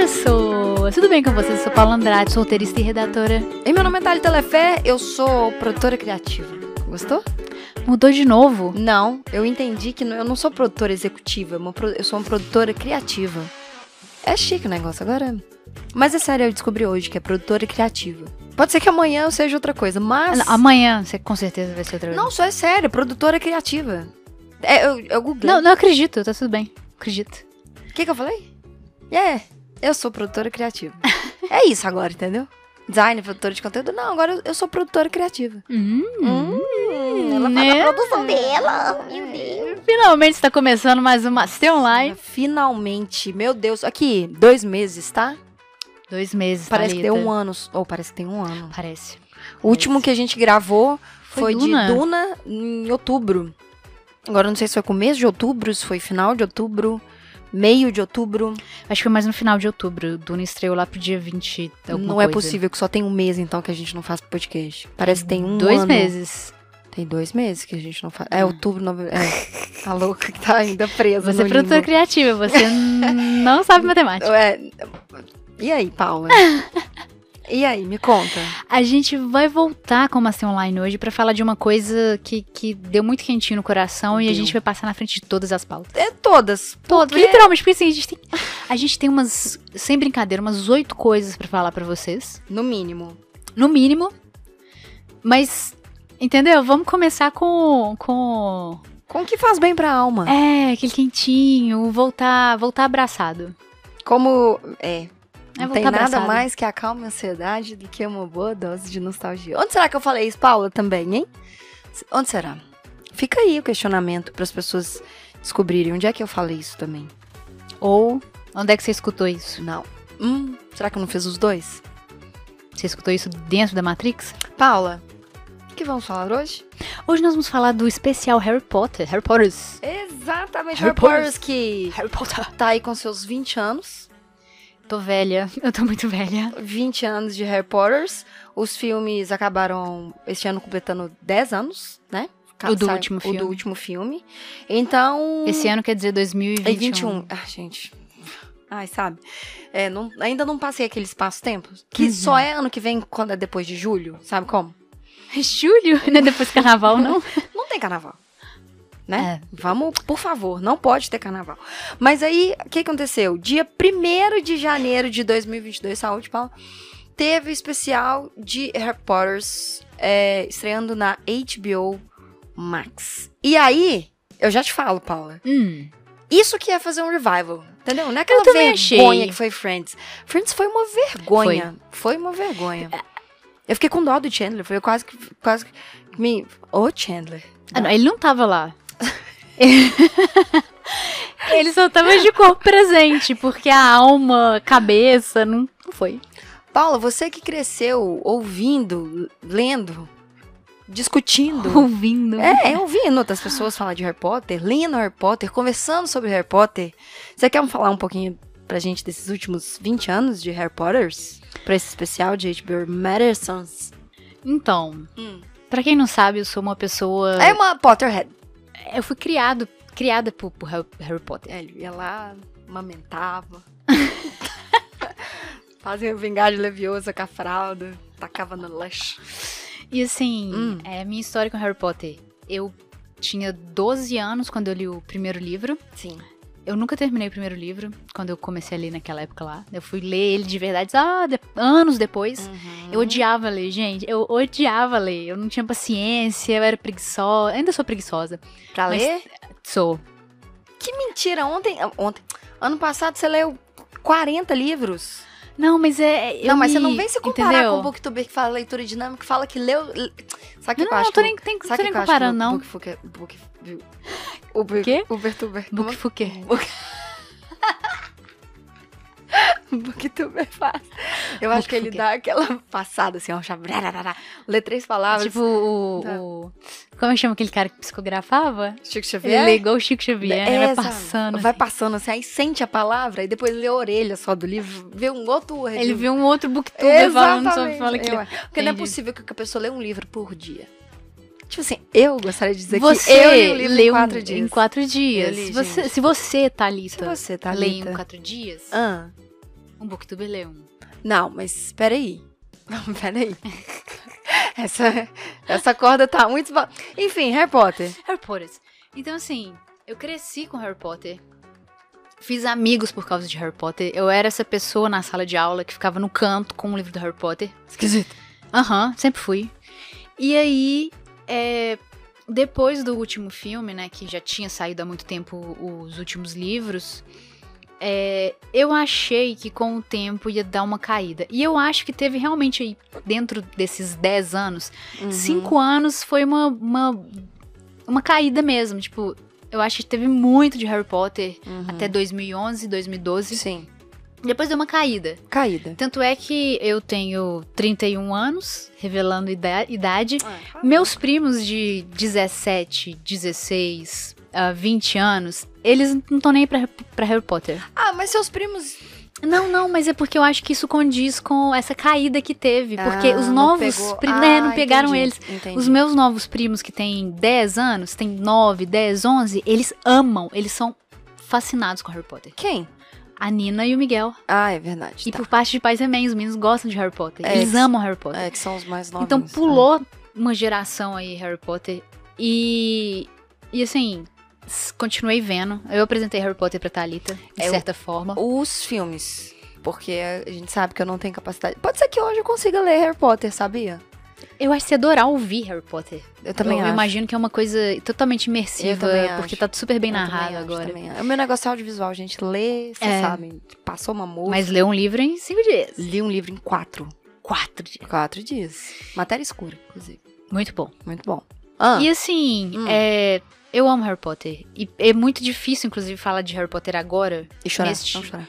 pessoas! Tudo bem com vocês? Eu sou Paula Andrade, solteirista e redatora. E meu nome é Thalita Telefé, eu sou produtora criativa. Gostou? Mudou de novo? Não, eu entendi que eu não sou produtora executiva, eu sou uma produtora criativa. É chique o negócio agora. Mas é sério, eu descobri hoje que é produtora criativa. Pode ser que amanhã eu seja outra coisa, mas. Amanhã você com certeza vai ser outra coisa. Não, só é sério, produtora criativa. É, eu, eu googlei. Não, não acredito, tá tudo bem. Acredito. O que, que eu falei? É, eu sou produtora criativa. é isso agora, entendeu? Design, produtora de conteúdo. Não, agora eu sou produtora criativa. Hum, hum, ela faz né? a produção dela. Meu Deus. Finalmente está começando mais uma Master Online. Finalmente. Meu Deus. Aqui, dois meses, tá? Dois meses, Parece Thalita. que tem um ano. Ou oh, parece que tem um ano. Parece. O último que a gente gravou foi, foi Duna. de Duna em outubro. Agora não sei se foi começo de outubro, se foi final de outubro meio de outubro. Acho que foi mais no final de outubro. Duna estreou lá pro dia 20. Não é possível que só tem um mês, então, que a gente não faz podcast. Parece que tem um Dois ano. meses. Tem dois meses que a gente não faz. É, outubro, novembro. É, tá louca que tá ainda presa. Você é produtora criativa, você não sabe matemática. É, e aí, Paula? E aí, me conta. A gente vai voltar com uma online hoje para falar de uma coisa que, que deu muito quentinho no coração e a gente vai passar na frente de todas as pautas. É todas. Todas, porque... literalmente, porque assim, a gente tem, a gente tem umas, sem brincadeira, umas oito coisas para falar para vocês. No mínimo. No mínimo. Mas, entendeu? Vamos começar com... com... Com o que faz bem pra alma. É, aquele quentinho, voltar, voltar abraçado. Como, É não tem nada mais que acalme a ansiedade do que uma boa dose de nostalgia. Onde será que eu falei isso, Paula, também, hein? Onde será? Fica aí o questionamento para as pessoas descobrirem onde é que eu falei isso também. Ou onde é que você escutou isso? Não. Hum, será que eu não fiz os dois? Você escutou isso dentro da Matrix? Paula, o que vamos falar hoje? Hoje nós vamos falar do especial Harry Potter. Harry Potters. Exatamente, Harry, Harry Potters que Harry Potter. tá aí com seus 20 anos. Tô velha, eu tô muito velha. 20 anos de Harry Potters. Os filmes acabaram este ano completando 10 anos, né? O do último filme. O do último filme. Então. Esse ano quer dizer 2021. É 21. Ah, gente. Ai, sabe? É, não, ainda não passei aquele espaço-tempo. Que uhum. só é ano que vem quando é depois de julho. Sabe como? Julho? Não é depois do carnaval, não? não tem carnaval né? É. Vamos, por favor, não pode ter carnaval. Mas aí, o que aconteceu? Dia 1 de janeiro de 2022, saúde, Paulo, teve o especial de Harry Potter é, estreando na HBO Max. E aí, eu já te falo, Paula. Hum. Isso que é fazer um revival, entendeu? Não é aquela vergonha achei. que foi Friends. Friends foi uma vergonha. Foi, foi uma vergonha. Eu fiquei com dó do Chandler. Foi quase que. Quase que me. Ô, oh, Chandler. Ah, não, ele não tava lá. Ele só tava de corpo presente, porque a alma, cabeça, não, não foi. Paula, você que cresceu ouvindo, lendo, discutindo. Ouvindo. É, é ouvindo outras pessoas falar de Harry Potter, lendo Harry Potter, conversando sobre Harry Potter. Você quer falar um pouquinho pra gente desses últimos 20 anos de Harry Potters? Pra esse especial de HBO Madisons? Então, hum. pra quem não sabe, eu sou uma pessoa... É uma Potterhead eu fui criado, criada por, por Harry Potter. É, ele ia lá, amamentava. Fazia vingar de leviosa com a fralda, tacava no lanche. E assim, hum. é minha história com Harry Potter. Eu tinha 12 anos quando eu li o primeiro livro. Sim. Eu nunca terminei o primeiro livro, quando eu comecei a ler naquela época lá. Eu fui ler ele de verdade ah, de, anos depois. Uhum. Eu odiava ler, gente. Eu odiava ler. Eu não tinha paciência, eu era preguiçosa. Ainda sou preguiçosa. Pra ler? Sou. Que mentira! Ontem, ontem. Ano passado você leu 40 livros. Não, mas é. Não, mas me... você não vem se comparar Entendeu? com o Booktuber que fala leitura dinâmica, que fala que leu. Sabe que não, eu acho? Não, tô nem, tem, tô nem comparando, não. Book, book, o quê? Ubertuber. Bookfucker. Book... Booktuber faz. Eu acho que ele dá aquela passada assim, ó. Lê três palavras. Tipo o, tá. o. Como é que chama aquele cara que psicografava? Chico Xavier. Ele igual o Chico Xavier, é, né? Vai passando. Vai assim. passando assim, aí sente a palavra e depois lê a orelha só do livro, vê um outro. Ele vê um outro booktuber falando sobre fala que. Porque não é possível que a pessoa lê um livro por dia. Tipo assim, eu gostaria de dizer você que eu li o livro leu em quatro dias. Em quatro dias. Li, você, se você, Thalita, se você, Thalita, lê em quatro dias, ah. Um booktube lê um. Não, mas peraí. Não, peraí. essa, essa corda tá muito... Enfim, Harry Potter. Harry Potter. Então, assim, eu cresci com Harry Potter. Fiz amigos por causa de Harry Potter. Eu era essa pessoa na sala de aula que ficava no canto com o livro do Harry Potter. Esquisito. Aham, uhum, sempre fui. E aí, é, depois do último filme, né, que já tinha saído há muito tempo os últimos livros, é, eu achei que com o tempo ia dar uma caída. E eu acho que teve realmente aí, dentro desses 10 anos, 5 uhum. anos foi uma, uma, uma caída mesmo. Tipo, eu acho que teve muito de Harry Potter uhum. até 2011, 2012. Sim. Depois deu uma caída. Caída. Tanto é que eu tenho 31 anos, revelando idade. Ah, Meus primos de 17, 16, uh, 20 anos, eles não estão nem pra, pra Harry Potter. Ah, mas seus primos não, não, mas é porque eu acho que isso condiz com essa caída que teve. Porque ah, os novos primos. Ah, né, não pegaram entendi, eles. Entendi. Os meus novos primos que têm 10 anos, têm 9, 10, 11, eles amam, eles são fascinados com Harry Potter. Quem? A Nina e o Miguel. Ah, é verdade. E tá. por parte de pais também, os meninos gostam de Harry Potter. É, eles amam Harry Potter. É, que são os mais novos. Então pulou é. uma geração aí Harry Potter. E. E assim, continuei vendo. Eu apresentei Harry Potter pra Thalita, de é, certa forma. Os filmes. Porque a gente sabe que eu não tenho capacidade. Pode ser que hoje eu consiga ler Harry Potter, sabia? Eu acho que você adorar ouvir Harry Potter. Eu também eu, acho. Eu imagino que é uma coisa totalmente imersiva, porque tá super bem narrado agora. Também acho. O meu negócio é audiovisual, gente. Lê, vocês é. sabem. Passou uma música. Mas lê um livro em cinco dias. Li um livro em quatro. Quatro dias. Quatro dias. Matéria escura, inclusive. Muito bom. Muito bom. Ah. E assim, hum. é, eu amo Harry Potter. E é muito difícil, inclusive, falar de Harry Potter agora. E chorar. Neste... Não chorar.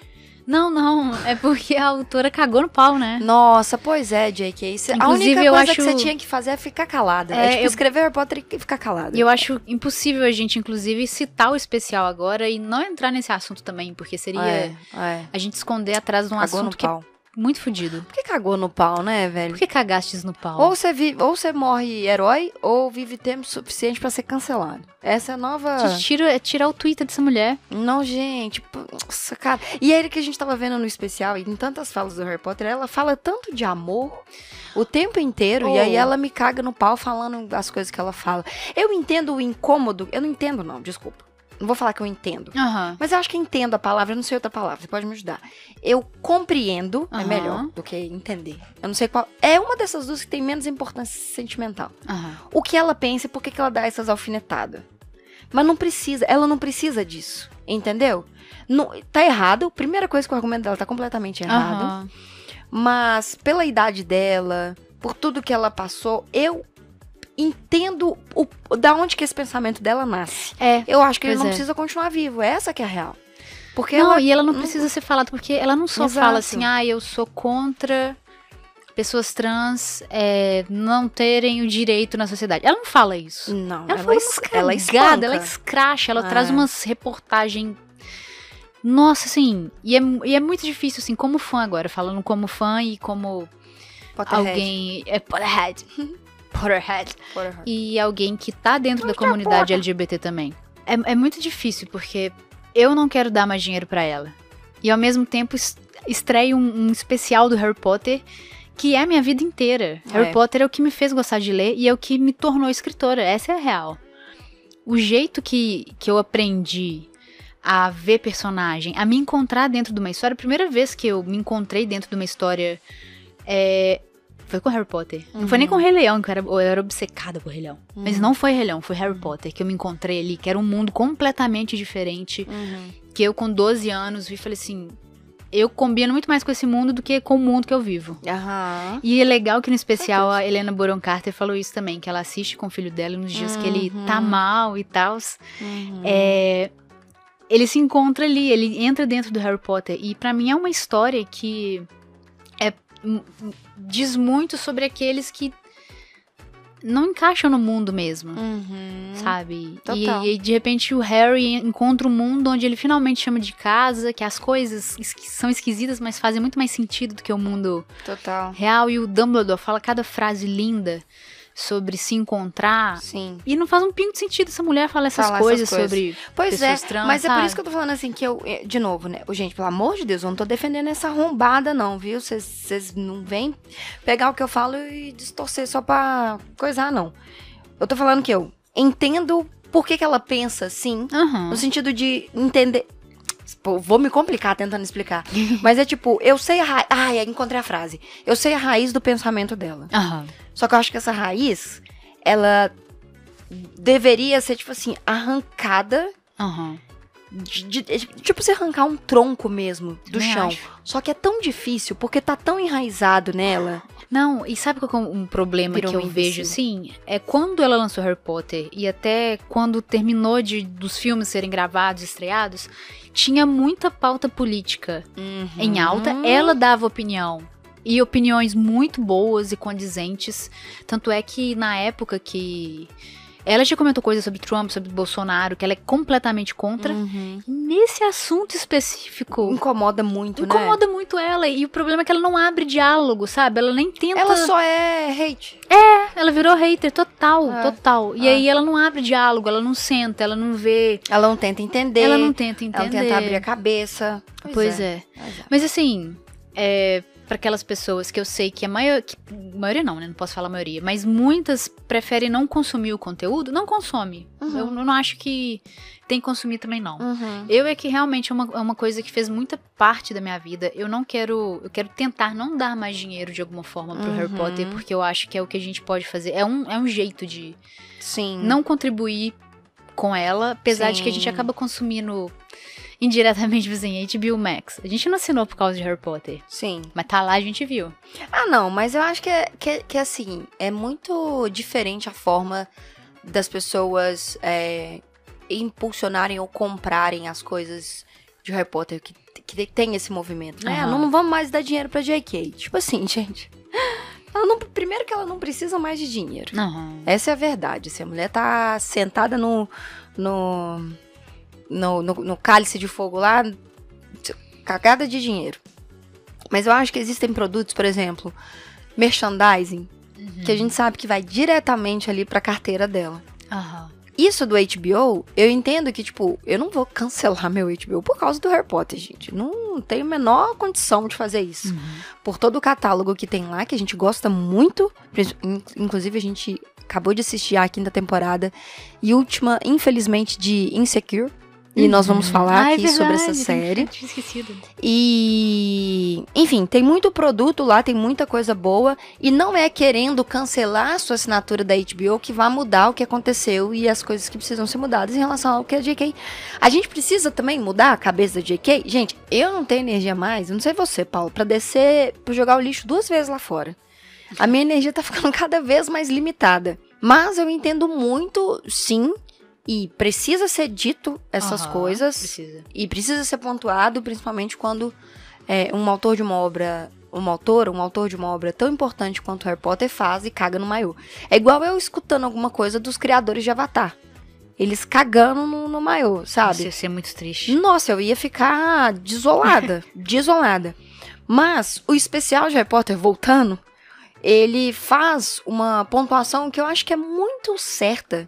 Não, não, é porque a autora cagou no pau, né? Nossa, pois é, J.K. Cê, a única coisa acho... que você tinha que fazer é ficar calada. É, é tipo, eu... escrever Harry Potter e ficar calada. E eu acho impossível a gente, inclusive, citar o especial agora e não entrar nesse assunto também, porque seria é, é. a gente esconder atrás de um Cagou assunto que pau muito fudido. Por que cagou no pau, né, velho? Por que cagastes no pau? Ou você vive, ou você morre herói, ou vive tempo suficiente para ser cancelado. Essa é a nova. Tira, é tirar o Twitter dessa mulher. Não, gente. Nossa, cara. E aí que a gente tava vendo no especial, e em tantas falas do Harry Potter, ela fala tanto de amor o tempo inteiro, oh. e aí oh. ela me caga no pau falando as coisas que ela fala. Eu entendo o incômodo. Eu não entendo, não, desculpa. Não vou falar que eu entendo. Uhum. Mas eu acho que entendo a palavra, eu não sei outra palavra. Você pode me ajudar. Eu compreendo, uhum. é melhor do que entender. Eu não sei qual. É uma dessas duas que tem menos importância sentimental. Uhum. O que ela pensa e por que ela dá essas alfinetadas. Mas não precisa, ela não precisa disso. Entendeu? Não, tá errado. Primeira coisa que o argumento dela tá completamente errado. Mas pela idade dela, por tudo que ela passou, eu entendo o, da onde que esse pensamento dela nasce. É. Eu acho que ele não é. precisa continuar vivo. Essa que é a real. Porque não, ela, e ela não precisa ser falada, porque ela não só Exato. fala assim, ah, eu sou contra pessoas trans é, não terem o direito na sociedade. Ela não fala isso. Não, ela, ela, fala es ela espanca. ela escracha, ela é. traz umas reportagens. Nossa, assim, e é, e é muito difícil, assim, como fã agora, falando como fã e como Potterhead. alguém. É Potterhead. Potterhead. Potterhead. E alguém que tá dentro da comunidade LGBT também. É, é muito difícil, porque eu não quero dar mais dinheiro para ela. E ao mesmo tempo estreio um, um, especial do Harry Potter que é a minha vida inteira. É. Harry Potter é o que me fez gostar de ler e é o que me tornou escritora. Essa é a real. O jeito que, que eu aprendi a ver personagem, a me encontrar dentro de uma história, a primeira vez que eu me encontrei dentro de uma história é, foi com Harry Potter. Uhum. Não foi nem com Rei Leão, que eu era, eu era obcecada por Rei Leão. Uhum. Mas não foi Rei Leão, foi Harry Potter, que eu me encontrei ali, que era um mundo completamente diferente. Uhum. Que eu, com 12 anos, vi e falei assim: eu combino muito mais com esse mundo do que com o mundo que eu vivo. Uhum. E é legal que no especial a Helena Boron Carter falou isso também, que ela assiste com o filho dela nos dias uhum. que ele tá uhum. mal e tal. Uhum. É, ele se encontra ali, ele entra dentro do Harry Potter. E para mim é uma história que diz muito sobre aqueles que não encaixam no mundo mesmo, uhum. sabe? Total. E, e, de repente o Harry encontra um mundo onde ele finalmente chama de casa, que as coisas são esquisitas, mas fazem muito mais sentido do que o mundo Total. real. E o Dumbledore fala cada frase linda sobre se encontrar. Sim. E não faz um pingo de sentido essa mulher falar essas, Falar coisas, essas coisas. sobre Pois é, pessoas trans, mas é por sabe? isso que eu tô falando assim, que eu, eh, de novo, né? Gente, pelo amor de Deus, eu não tô defendendo essa arrombada, não, viu? Vocês não vêm pegar o que eu falo e distorcer só pra coisar, não. Eu tô falando que eu entendo por que, que ela pensa assim, Aham. no sentido de entender. Pô, vou me complicar tentando explicar. Mas é tipo, eu sei a raiz. Ai, encontrei a frase. Eu sei a raiz do pensamento dela. Aham. Só que eu acho que essa raiz, ela deveria ser, tipo assim, arrancada. Aham. de- de- de- tipo, você arrancar um tronco mesmo do chão. acho. Só que é tão difícil, porque tá tão enraizado nela. Não, e sabe qual é um problema Virou que eu vejo, assim? É quando ela lançou Harry Potter e até quando terminou de dos filmes serem gravados, estreados, tinha muita pauta política em alta. Uhum. Ela dava opinião. E opiniões muito boas e condizentes. Tanto é que na época que. Ela já comentou coisas sobre Trump, sobre Bolsonaro, que ela é completamente contra. Uhum. Nesse assunto específico, Incomoda muito, né? incomoda muito ela. E o problema é que ela não abre diálogo, sabe? Ela nem tenta. Ela só é hate. Ela virou hater total, É, total. E é. aí ela não abre diálogo, ela não senta, ela não vê, Ela não tenta entender. ela não tenta ela entender. não tenta abrir a cabeça. Pois é. Pois é. Mas assim, é, para aquelas pessoas que eu sei que a maioria, maioria não, né? Não posso falar maioria, mas muitas preferem não consumir o conteúdo, não consome. Uhum. Eu não acho que tem que consumir também não. Uhum. Eu é que realmente é uma, é uma coisa que fez muita parte da minha vida. Eu não quero. Eu quero tentar não dar mais dinheiro de alguma forma pro Harry Uhum. Potter, porque eu acho que é o que a gente pode fazer. É um, é um jeito de Sim. não contribuir com ela, apesar de que a gente Sim. acaba consumindo indiretamente assim, HBO Max. A gente não assinou por causa de Harry Potter, Sim. mas tá lá a gente viu. Ah, não, mas eu acho que é, que, é- que é assim, é muito diferente a forma das pessoas é, impulsionarem ou comprarem as coisas de Harry Potter que, que tem esse movimento, né? Aham. Não, não vamos mais dar dinheiro pra J.K. Tipo assim, gente. Ela não, primeiro que ela não precisa mais de dinheiro. Aham. Essa é a verdade. Se a mulher tá sentada no, no, no, no, no cálice de fogo lá, cagada de dinheiro. Mas eu acho que existem produtos, por exemplo, merchandising, que a gente sabe que vai diretamente ali pra carteira dela. Aham. Isso do HBO, eu entendo que, tipo, eu não vou cancelar meu HBO por causa do Harry Potter, gente. Não tenho a menor condição de fazer isso Uhum. por todo o catálogo que tem lá, que a gente gosta muito. In- Inclusive, a gente acabou de assistir a quinta temporada e última, infelizmente, de Insecure. E nós vamos falar Ah, é aqui sobre essa verdade, série. Tinha esquecido. E, enfim, tem muito produto lá, tem muita coisa boa. E não é querendo cancelar a sua assinatura da HBO que vai mudar o que aconteceu e as coisas que precisam ser mudadas em relação ao que a JK. A gente precisa também mudar a cabeça da JK. Gente, eu não tenho energia mais, eu não sei você, Paulo, pra descer, pra jogar o lixo duas vezes lá fora. A minha energia tá ficando cada vez mais limitada. Mas eu entendo muito, sim, e precisa ser dito essas Aham, coisas. Precisa. E precisa ser pontuado, principalmente quando é, um autor de uma obra, uma autora, um autor de uma obra tão importante quanto Harry Potter faz e caga no maiô. É igual eu escutando alguma coisa dos criadores de Avatar. Eles cagando no, no maiô, Isso sabe? ia ser muito triste. Nossa, eu ia ficar desolada, desolada. Mas o especial de Harry Potter, voltando, ele faz uma pontuação que eu acho que é muito certa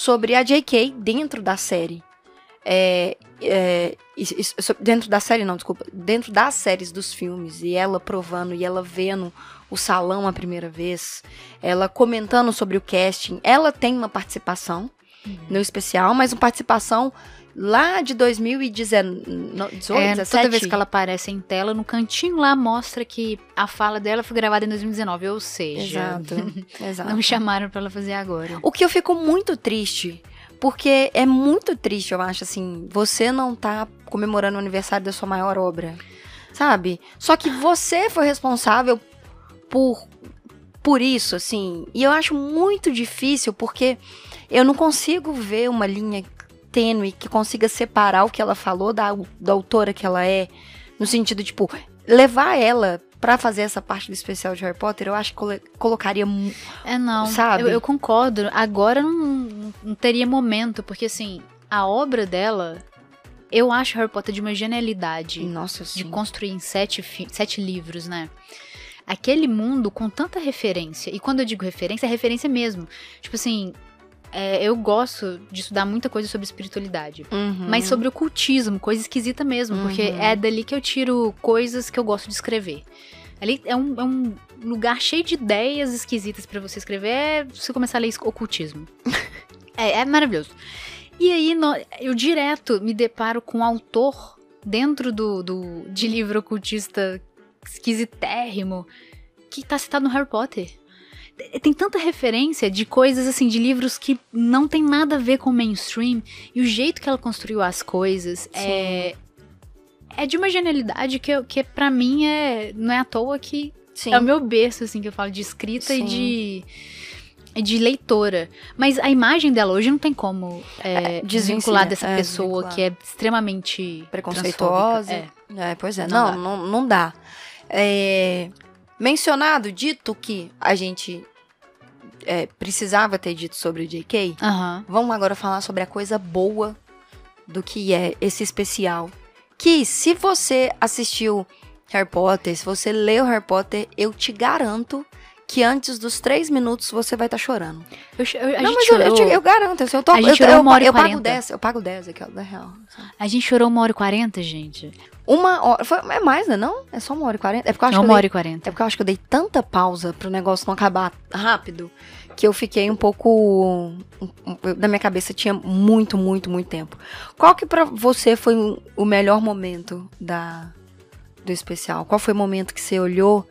sobre a J.K. dentro da série. É, é, isso- isso- so- dentro da série, não, desculpa. Dentro das séries dos filmes. E ela provando e ela vendo o salão a primeira vez. Ela comentando sobre o casting. Ela tem uma participação no especial, mas uma participação lá de 2018, É, 17. toda vez que ela aparece em tela, no cantinho lá mostra que a fala dela foi gravada em 2019, ou seja, Exato, exato. não chamaram pra ela fazer agora. O que eu fico muito triste, porque é muito triste, eu acho, assim, você não tá comemorando o aniversário da sua maior obra, sabe? Só que você foi responsável por, por isso, assim, e eu acho muito difícil, porque eu não consigo ver uma linha tênue que consiga separar o que ela falou da, da autora que ela é, no sentido, tipo, levar ela pra fazer essa parte do especial de Harry Potter, eu acho que colo- colocaria É, não. Sabe? Eu, eu concordo. Agora não, não teria momento, porque assim, a obra dela, eu acho Harry Potter de uma genialidade. Nossa, de sim. construir em sete, sete livros, né? aquele mundo com tanta referência. E quando eu digo referência, é referência mesmo. Tipo assim, é, eu gosto de estudar muita coisa sobre espiritualidade. Uhum. Mas sobre ocultismo, coisa esquisita mesmo. Uhum. Porque é dali que eu tiro coisas que eu gosto de escrever. Ali é um, é um lugar cheio de ideias esquisitas para você escrever. É você começar a ler ocultismo. é, é maravilhoso. E aí no, eu direto me deparo com um autor dentro do, do de livro ocultista esquisitérrimo que tá citado no Harry Potter. Tem tanta referência de coisas assim, de livros que não tem nada a ver com o mainstream. E o jeito que ela construiu as coisas é. É de uma genialidade que, que para mim é. Não é à toa que Sim. é o meu berço, assim, que eu falo de escrita e Sim. de. e de leitora. Mas a imagem dela hoje não tem como é, É, desvincular dessa é, pessoa que é extremamente Preconceituosa. É. É, pois é. Não Não, dá. não, não dá. É, mencionado, dito que a gente é, precisava ter dito sobre o JK, Aham. vamos agora falar sobre a coisa boa do que é esse especial. Que se você assistiu Harry Potter, se você leu Harry Potter, eu te garanto que antes dos três minutos você vai estar chorando. Eu, eu- não, mas eu, eu, eu garanto. assim, Eu, tô, A gente eu, chorou uma hora e eu pago quarenta. 10, eu pago 10 aqui, ó, da real. a gente chorou uma hora e quarenta, gente. Uma hora. Foi, é mais, né? Não? É só uma hora e quarenta? É porque eu acho que eu uma dei hora e quarenta. É porque eu acho que eu dei tanta pausa pro negócio não acabar rápido que eu fiquei um pouco. Na minha cabeça tinha muito, muito, muito tempo. Qual que pra você foi o- o melhor momento da, do especial? Qual foi o momento que você olhou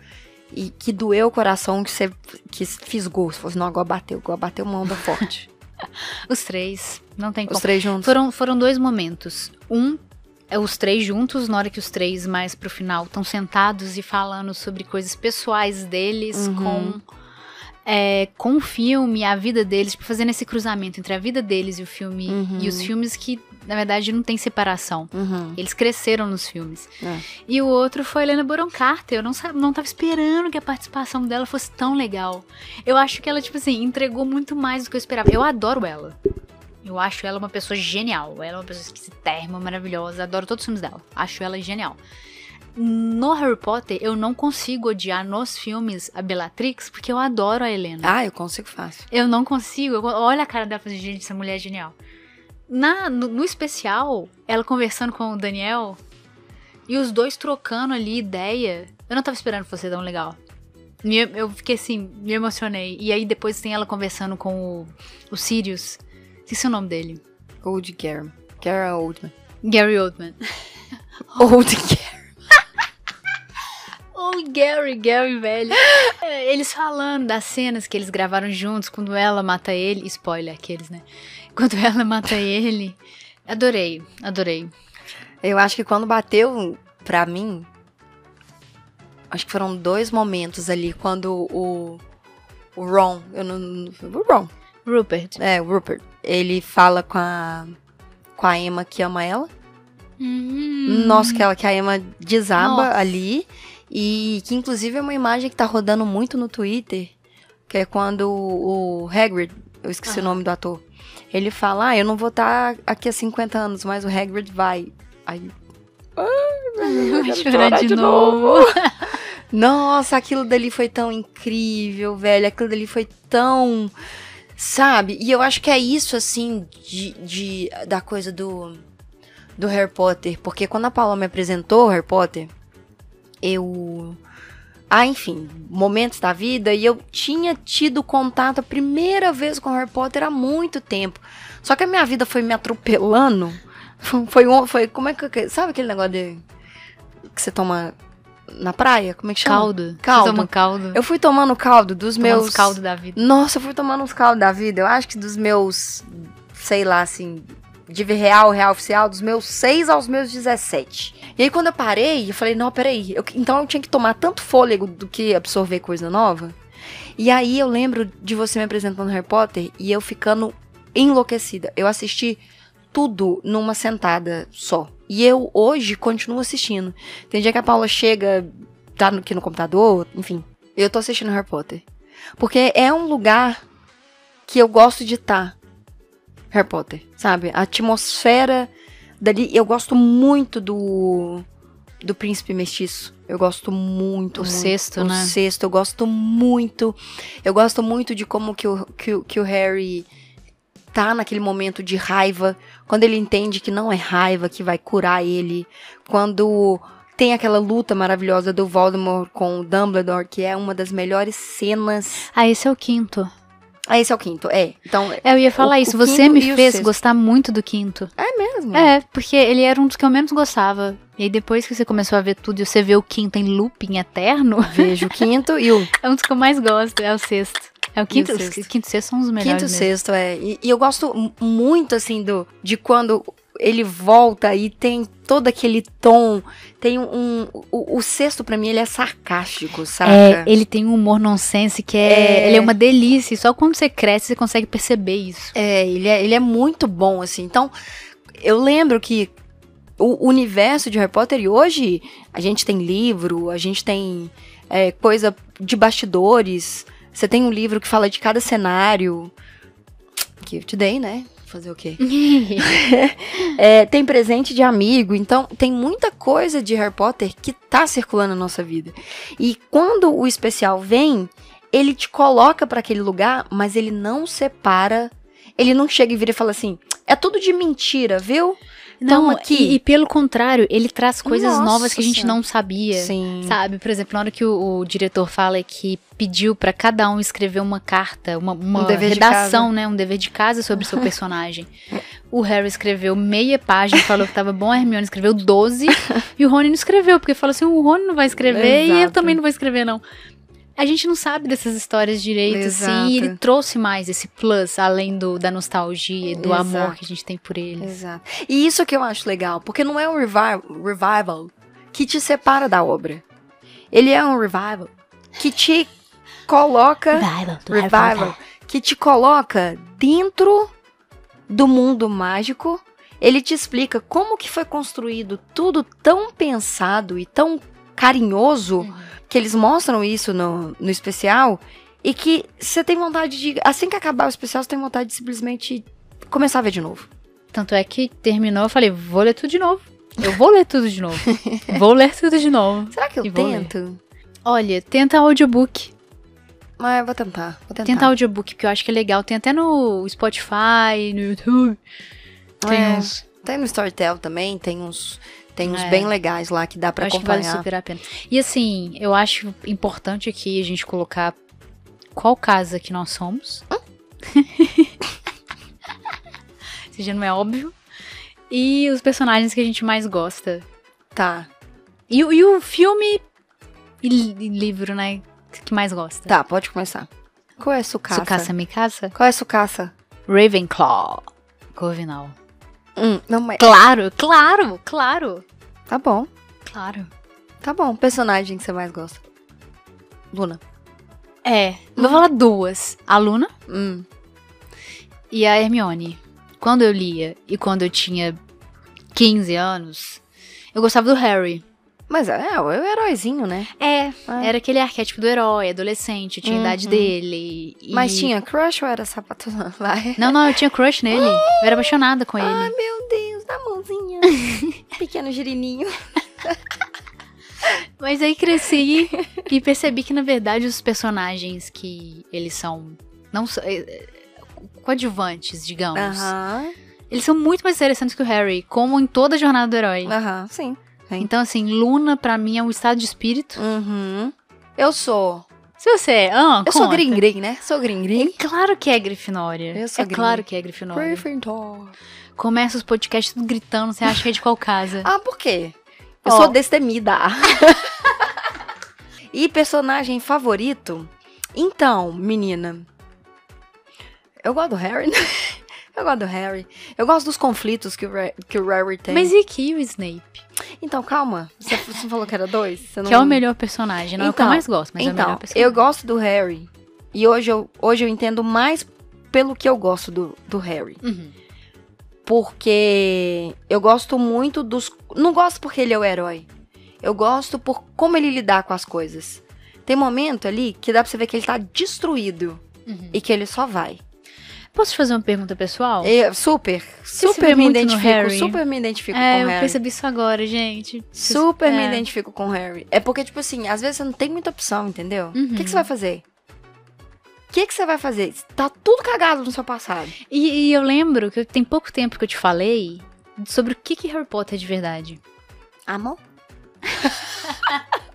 e que doeu o coração, que você que fisgou? Se fosse, não, agora bateu, agora bateu uma onda forte. Os três. Não tem como. Os três juntos. Foram, foram dois momentos. Um é os três juntos, na hora que os três mais pro final estão sentados e falando sobre coisas pessoais deles Uhum. com é, com o filme, a vida deles, tipo, fazendo esse cruzamento entre a vida deles e o filme Uhum. e os filmes que na verdade não tem separação. Uhum. Eles cresceram nos filmes. É. E o outro foi a Helena Bonham Carter. Eu não, não tava esperando que a participação dela fosse tão legal. Eu acho que ela, tipo assim, entregou muito mais do que eu esperava. Eu adoro ela. Eu acho ela uma pessoa genial. Ela é uma pessoa esquisitérrima, maravilhosa. Adoro todos os filmes dela. Acho ela genial. No Harry Potter, eu não consigo odiar nos filmes a Bellatrix, porque eu adoro a Helena. Ah, eu consigo fácil. Eu não consigo. eu- olha a cara dela e falo, gente, essa mulher é genial. Na, no, no especial, ela conversando com o Daniel e os dois trocando ali ideia. Eu não tava esperando que fosse tão legal. Me- eu fiquei assim, me emocionei. E aí depois tem ela conversando com o, o Sirius. Esqueci o nome dele. Old Gary. Gary Oldman. Gary Oldman. Old Gary. Oh, Gary, Gary, velho. É, Eles falando das cenas que eles gravaram juntos quando ela mata ele. Spoiler, aqueles, né? Quando ela mata ele. Adorei, adorei. Eu acho que quando bateu pra mim, acho que foram dois momentos ali quando o, o Ron, eu não, o Ron, Rupert. é, o Rupert, ele fala com a com a Emma que ama ela. Hum. Nossa, que, ela, que a Emma desaba Nossa. ali e que inclusive é uma imagem que tá rodando muito no Twitter, que é quando o, o Hagrid, eu esqueci o Aham. nome do ator, ele fala, ah, eu não vou estar aqui há 50 anos, mas o Hagrid vai. Aí Vai chorar de novo. Nossa, aquilo dali foi tão incrível, velho. Aquilo dali foi tão. Sabe? E eu acho que é isso, assim, de, de- da coisa do, do Harry Potter. Porque quando a Paula me apresentou o Harry Potter, eu. Ah, enfim, momentos da vida, e eu tinha tido contato a primeira vez com o Harry Potter há muito tempo. Só que a minha vida foi me atropelando. Foi, um- foi como é que. Sabe aquele negócio de. que você toma na praia? Como é que chama? Caldo. Caldo. Toma caldo. Eu fui tomando caldo dos Tomando meus. os caldo da vida. Nossa, eu fui tomando uns caldos da vida. Eu acho que dos meus. Sei lá, assim. De real, real oficial, dos meus 6 aos meus 17. E aí, quando eu parei, eu falei, não, peraí. Eu, então eu tinha que tomar tanto fôlego do que absorver coisa nova. E aí eu lembro de você me apresentando Harry Potter e eu ficando enlouquecida. Eu assisti tudo numa sentada só. E eu hoje continuo assistindo. Tem dia que a Paula chega, tá no- aqui no computador, enfim. Eu tô assistindo Harry Potter. Porque é um lugar que eu gosto de estar. Harry Potter, sabe? A atmosfera dali. Eu gosto muito do. do Príncipe Mestiço. Eu gosto muito. O muito. sexto, o né? sexto, eu gosto muito. Eu gosto muito de como que o, que, o- que o Harry tá naquele momento de raiva. Quando ele entende que não é raiva que vai curar ele. Quando tem aquela luta maravilhosa do Voldemort com o Dumbledore, que é uma das melhores cenas. Ah, esse é o quinto. Ah, esse é o quinto, é. Então, É, eu ia falar O- isso. o Você me e o fez gostar muito do quinto. é mesmo. É, porque ele era um dos que eu menos gostava. E aí depois que você começou a ver tudo e você vê o quinto em looping eterno, Vejo o quinto e o é um dos que eu mais gosto. É o sexto. É o quinto. o os sexto? quinto e sexto são os melhores. Quinto e sexto, é. E, e eu gosto mu- muito, assim, do de quando ele volta e tem todo aquele tom. Tem um. o, o sexto, pra mim, ele é sarcástico, saca? É, ele tem um humor nonsense que é, É. Ele é uma delícia. Só quando você cresce você consegue perceber isso. É, ele é, ele é muito bom, assim. Então, eu lembro que o universo de Harry Potter, e hoje a gente tem livro, a gente tem é, coisa de bastidores. Você tem um livro que fala de cada cenário. Que eu te dei, né? Fazer o quê? É, tem presente de amigo, então tem muita coisa de Harry Potter que tá circulando na nossa vida. E quando o especial vem, ele te coloca pra aquele lugar, mas ele não separa. Ele não chega e vira e fala assim: é tudo de mentira, viu? Não, Tamo aqui. E, e pelo contrário, ele traz coisas Nossa novas que a gente não sabia. Sim. Sabe, por exemplo, na hora que o, o diretor fala que pediu pra cada um escrever uma carta, uma, uma Um redação, né, um dever de casa sobre o seu personagem. o Harry escreveu meia página, falou que tava bom, a Hermione escreveu 12 e o Rony não escreveu, porque falou assim, o Rony não vai escrever e eu Exato. também não vou escrever não. A gente não sabe dessas histórias direito, assim, e ele Exato. trouxe mais esse plus, além do, da nostalgia e do Exato. amor que a gente tem por eles. Exato. E isso que eu acho legal, porque não é um revi- revival que te separa da obra. Ele é um revival que te coloca Revival, revival que te coloca dentro do mundo mágico. Ele te explica como que foi construído tudo tão pensado e tão carinhoso que eles mostram isso no, no especial e que você tem vontade de assim que acabar o especial você tem vontade de simplesmente começar a ver de novo. Tanto é que terminou, eu falei, vou ler tudo de novo. Eu vou ler tudo de novo. vou ler tudo de novo. Será que eu tento? Olha, tenta audiobook. Mas eu vou tentar, vou tentar. Tenta audiobook, porque eu acho que é legal. Tem até no Spotify, no YouTube. Tem É. uns. Tem no Storytel também, tem uns tem uns É. bem legais lá que dá pra eu acho que vale acompanhar. super a pena. E assim, eu acho importante aqui a gente colocar qual casa que nós somos. Se já não é óbvio. E os personagens que a gente mais gosta. Tá. E, o- e o filme e, li- livro, né? Que mais gosta. Tá, pode começar. Qual é a sucaça? Sucaça Mikasa? Qual é a sucaça? Ravenclaw. Corvinal. Hum, não, mas Claro, claro, claro. tá bom. Claro. Tá bom. Personagem que você mais gosta? Luna. É, vou falar duas. A Luna Hum. e a Hermione. Quando eu lia e quando eu tinha 15 anos, eu gostava do Harry. Mas é, é o heróizinho, né? É, Ah. era aquele arquétipo do herói, adolescente, tinha a idade Uhum. dele. e- Mas tinha crush ou era sapato? Vai. Não, não, eu tinha crush nele. Eu era apaixonada com ele. Ai, meu Deus, da mãozinha. Pequeno girininho. Mas aí cresci e percebi que, na verdade, os personagens que eles são. Não são. é, é, coadjuvantes, digamos. Aham. Eles são muito mais interessantes que o Harry, como em toda a jornada do herói. Aham, sim. Então, assim, Luna, pra mim, é um estado de espírito. Uhum. Eu sou. Se você é. Ah, Eu sou conta. gringrim, né? Sou gringrim. Claro que é Grifinória. Eu sou é claro Grinch. que é Grifinória. Gryffindor. Começa os podcasts tudo gritando, você acha que é de qual casa? Ah, por quê? Eu Ó. sou destemida. e personagem favorito? Então, menina. Eu gosto do Harry. Eu gosto do Harry. Eu gosto dos conflitos que o, Ra- que o Harry tem. Mas e aqui o Snape? Então, calma. Você, você falou que era dois? Você Que é o melhor personagem, não é o que eu Então, mais gosto, mas é o então, melhor personagem. eu gosto do Harry. E hoje eu, hoje eu entendo mais pelo que eu gosto do, do Harry. Uhum. Porque eu gosto muito dos. Não gosto porque ele é o herói. Eu gosto por como ele lidar com as coisas. Tem momento ali que dá pra você ver que ele tá destruído Uhum. e que ele só vai. Posso te fazer uma pergunta pessoal? Eu, super, Você super me identifico, Harry? super me identifico é, com eu Harry. percebi isso agora, gente. Super me É. identifico com Harry. É porque, tipo assim, às vezes você não tem muita opção, entendeu? O Uhum. que, que você vai fazer? O que, que você vai fazer? Tá tudo cagado no seu passado. E, e eu lembro que tem pouco tempo que eu te falei sobre o que, que Harry Potter é de verdade. Amor?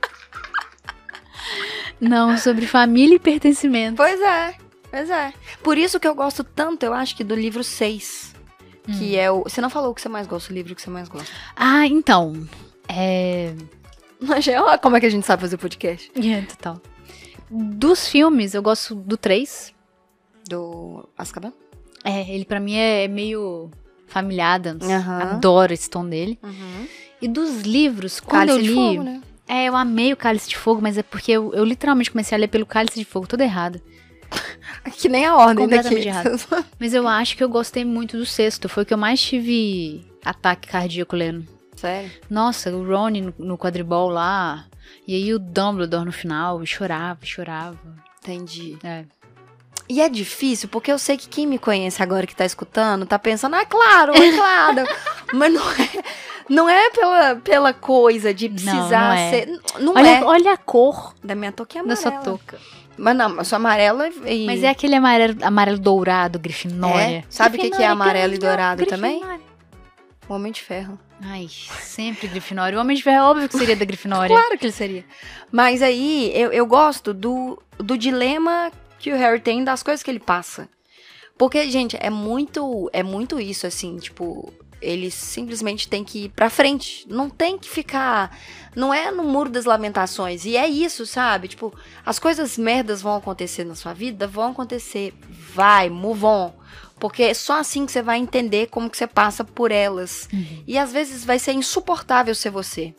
Não, sobre família e pertencimento. Pois é, pois é. Por isso que eu gosto tanto, eu acho que do livro 6. Hum. Que é o. Você não falou o que você mais gosta, o livro que você mais gosta. Ah, então. É. Mas é, como é que a gente sabe fazer podcast. É, total. Dos filmes, eu gosto do 3. Do Azkaban? É, ele pra mim é meio familiar, Adams. Aham. Adoro esse tom dele. Uhum. E dos livros, quando Cálice eu de li. fogo, né? É, eu amei o Cálice de Fogo, mas é porque eu, eu literalmente comecei a ler pelo Cálice de Fogo, tudo errado. Que nem a ordem Completamente daqui. Mas eu acho que eu gostei muito do sexto. Foi o que eu mais tive ataque cardíaco lendo. Sério? Nossa, o Ron no, no quadribol lá. E aí o Dumbledore no final. Chorava, chorava. Entendi. É. E é difícil, porque eu sei que quem me conhece agora que tá escutando, tá pensando, ah, claro, é claro. Mas não é, não é pela, pela coisa de precisar não é. ser. Não olha, é. olha a cor Da minha touca é da amarela. sua touca. Mas não, eu sou amarela e. Mas é aquele amarelo, amarelo dourado, Grifinória. É? Sabe o que que é amarelo e dourado também? O Homem de Ferro. Ai, sempre Grifinória. O Homem de Ferro é óbvio que seria da Grifinória. Claro que ele seria. Mas aí eu, eu gosto do, do dilema que o Harry tem das coisas que ele passa. Porque, gente, é muito, é muito isso, assim, tipo, ele simplesmente tem que ir pra frente. Não tem que ficar. Não é no muro das lamentações. E é isso, sabe? Tipo, as coisas merdas vão acontecer na sua vida, vão acontecer. Vai, move on. Porque é só assim que você vai entender como que você passa por elas. Uhum. E às vezes vai ser insuportável ser você.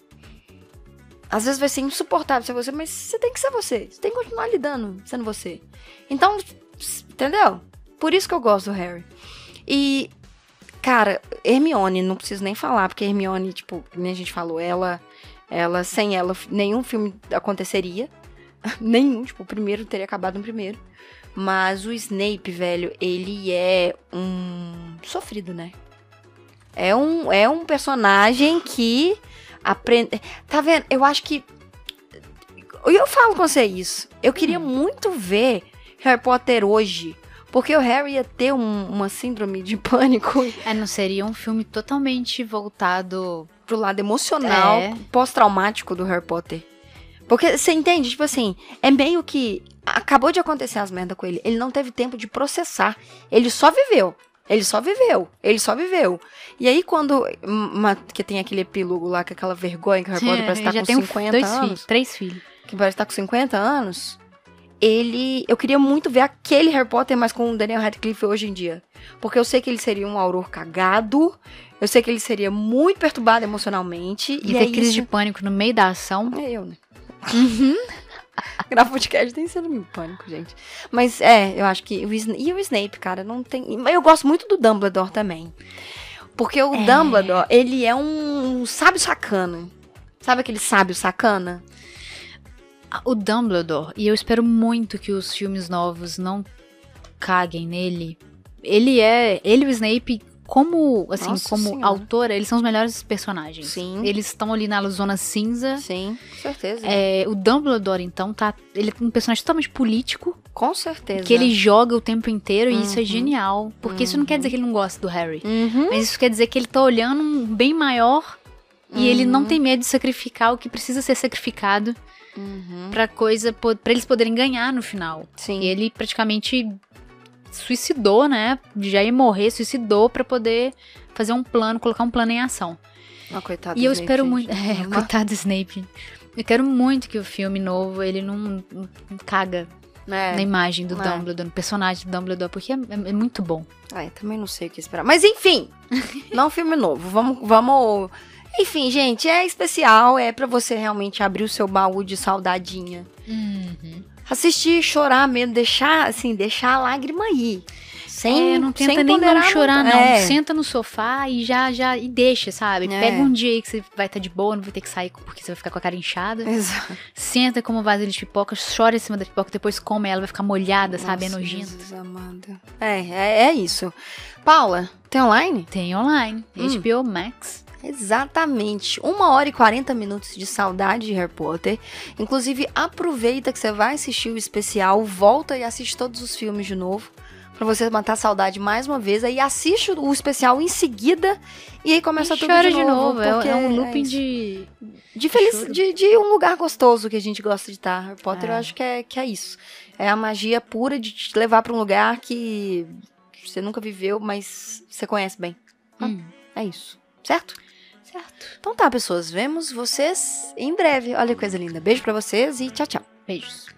Às vezes vai ser insuportável ser você, mas você tem que ser você. Você tem que continuar lidando sendo você. Então, entendeu? Por isso que eu gosto do Harry. E, cara, Hermione, não preciso nem falar, porque Hermione, tipo, nem a gente falou, ela, ela, sem ela, nenhum filme aconteceria. nenhum, tipo, o primeiro teria acabado no primeiro. Mas o Snape, velho, ele é um sofrido, né? É um, é um personagem que aprende. Tá vendo? Eu acho que. Eu falo com você isso. Eu queria muito ver Harry Potter hoje. Porque o Harry ia ter um- uma síndrome de pânico É, não seria um filme totalmente voltado. pro lado emocional, É. pós-traumático do Harry Potter. Porque você entende? Tipo assim, é meio que. Acabou de acontecer as merdas com ele. Ele não teve tempo de processar. Ele só viveu. Ele só viveu. Ele só viveu. E aí, quando. uma- que tem aquele epílogo lá, com aquela vergonha que o Harry Potter parece Ele estar já com tem um- 50 dois anos. filhos, três filhos. Que parece estar com 50 anos. Ele. Eu queria muito ver aquele Harry Potter, mas com o Daniel Radcliffe hoje em dia. Porque eu sei que ele seria um auror cagado. Eu sei que ele seria muito perturbado emocionalmente. E, E, ter é crise isso. de pânico no meio da ação. É eu, né? Gravar podcast tem sido em pânico, gente. Mas é, eu acho que. O e o Snape, cara, não tem. Mas eu gosto muito do Dumbledore também. Porque o É. Dumbledore, ele é um sábio sacana. Sabe aquele sábio sacana? O Dumbledore, e eu espero muito que os filmes novos não caguem nele. Ele é. Ele e o Snape, como, assim, Nossa como Senhora. autora, eles são os melhores personagens. Sim. Eles estão ali na zona cinza. Sim, com certeza. É, o Dumbledore, então, tá. Ele é um personagem totalmente político, Com certeza. que ele joga o tempo inteiro, e isso é Uhum. genial. Porque isso não quer dizer que ele não gosta do Harry. Uhum. Mas isso quer dizer que ele tá olhando um bem maior e ele não Uhum. tem medo de sacrificar o que precisa ser sacrificado Uhum. pra coisa pra eles poderem ganhar no final. Sim. E ele praticamente suicidou, né? Já ia morrer, suicidou pra poder fazer um plano, colocar um plano em ação. Ah, coitado e eu Snape, espero gente. muito, é, dá. coitado do Snape. Eu quero muito que o filme novo ele não, não caga É. na imagem do É. Dumbledore, no personagem do Dumbledore, porque é, é- é muito bom. Ai, também não sei o que esperar. Mas enfim, não é um filme novo. Vamos, vamos. Enfim, gente, é especial. É pra você realmente abrir o seu baú de saudadinha. Assistir, chorar mesmo, deixar, assim, deixar a lágrima aí. sem É, não tenta sem nem não chorar, muito. não. É. Senta no sofá e já, já, e deixa, sabe? É. Pega um dia aí que você vai estar de boa, não vai ter que sair porque você vai ficar com a cara inchada. Exato. Senta como vasilha de pipoca, chora em cima da pipoca, depois come ela, vai ficar molhada, sabe? É Nossa, nojento. Jesus amado. É, é, é isso. Paula, tem online? Tem online, Hum. HBO Max. Exatamente. Uma hora e 40 minutos de saudade de Harry Potter. Inclusive, aproveita que você vai assistir o especial, volta e assiste todos os filmes de novo. Pra você matar a saudade mais uma vez. Aí assiste o especial em seguida e aí começa E tudo chora de novo. É, porque é um é looping isso. de. de, feliz, de, de um lugar gostoso que a gente gosta de estar. Harry Potter, É. eu acho que é, que é isso. É a magia pura de te levar pra um lugar que você nunca viveu, mas você conhece bem. Hum, É isso. Certo? Certo. Então tá, pessoas. Vemos vocês em breve. Olha que coisa linda. Beijo pra vocês e tchau, tchau. Beijos.